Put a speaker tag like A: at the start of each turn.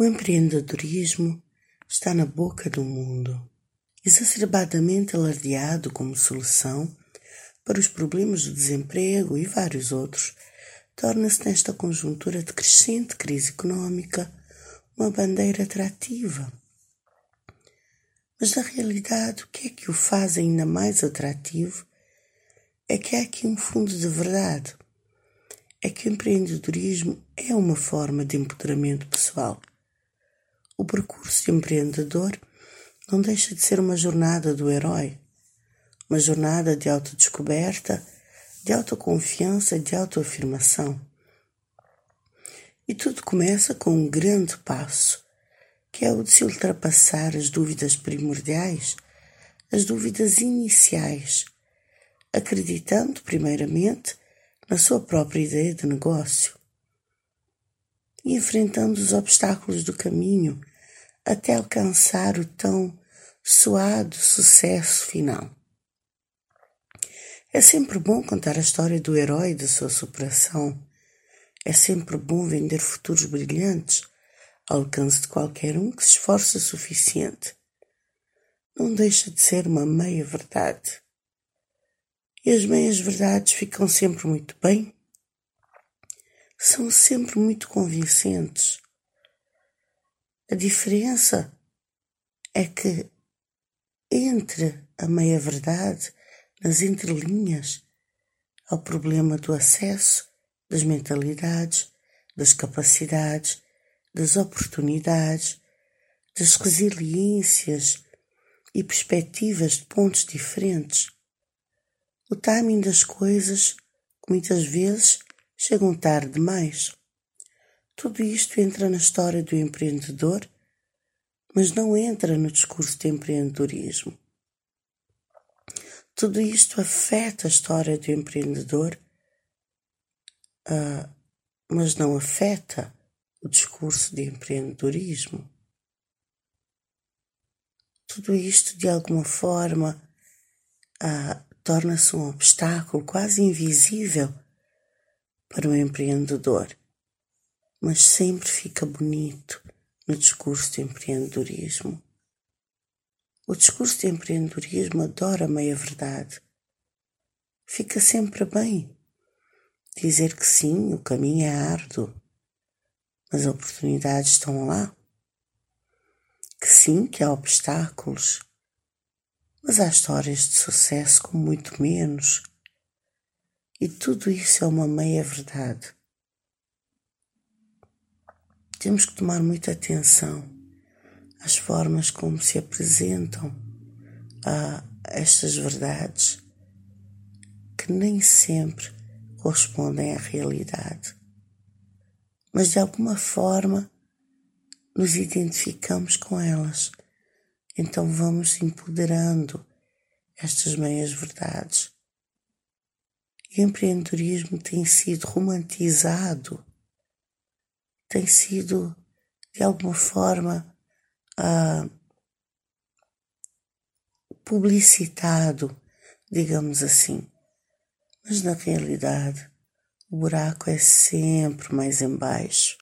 A: O empreendedorismo está na boca do mundo, exacerbadamente alardeado como solução para os problemas do desemprego e vários outros, torna-se nesta conjuntura de crescente crise econômica uma bandeira atrativa. Mas na realidade, o que é que o faz ainda mais atrativo é que há aqui um fundo de verdade. É que o empreendedorismo é uma forma de empoderamento pessoal o percurso empreendedor não deixa de ser uma jornada do herói, uma jornada de autodescoberta, de autoconfiança, de autoafirmação. E tudo começa com um grande passo, que é o de se ultrapassar as dúvidas primordiais, as dúvidas iniciais, acreditando, primeiramente, na sua própria ideia de negócio e enfrentando os obstáculos do caminho até alcançar o tão suado sucesso final. É sempre bom contar a história do herói e da sua superação. É sempre bom vender futuros brilhantes ao alcance de qualquer um que se esforce o suficiente. Não deixa de ser uma meia-verdade. E as meias-verdades ficam sempre muito bem. São sempre muito convincentes. A diferença é que entre a meia-verdade, nas entrelinhas, ao problema do acesso, das mentalidades, das capacidades, das oportunidades, das resiliências e perspectivas de pontos diferentes. O timing das coisas, muitas vezes chegam tarde demais. Tudo isto entra na história do empreendedor, mas não entra no discurso de empreendedorismo. Tudo isto afeta a história do empreendedor, uh, mas não afeta o discurso de empreendedorismo. Tudo isto, de alguma forma, uh, torna-se um obstáculo quase invisível para o empreendedor mas sempre fica bonito no discurso de empreendedorismo. O discurso de empreendedorismo adora a meia-verdade. Fica sempre bem dizer que sim, o caminho é árduo, mas as oportunidades estão lá. Que sim, que há obstáculos, mas há histórias de sucesso com muito menos. E tudo isso é uma meia-verdade temos que tomar muita atenção às formas como se apresentam a estas verdades que nem sempre correspondem à realidade. Mas de alguma forma nos identificamos com elas. Então vamos empoderando estas meias verdades. E o empreendedorismo tem sido romantizado tem sido, de alguma forma, uh, publicitado, digamos assim. Mas na realidade, o buraco é sempre mais embaixo.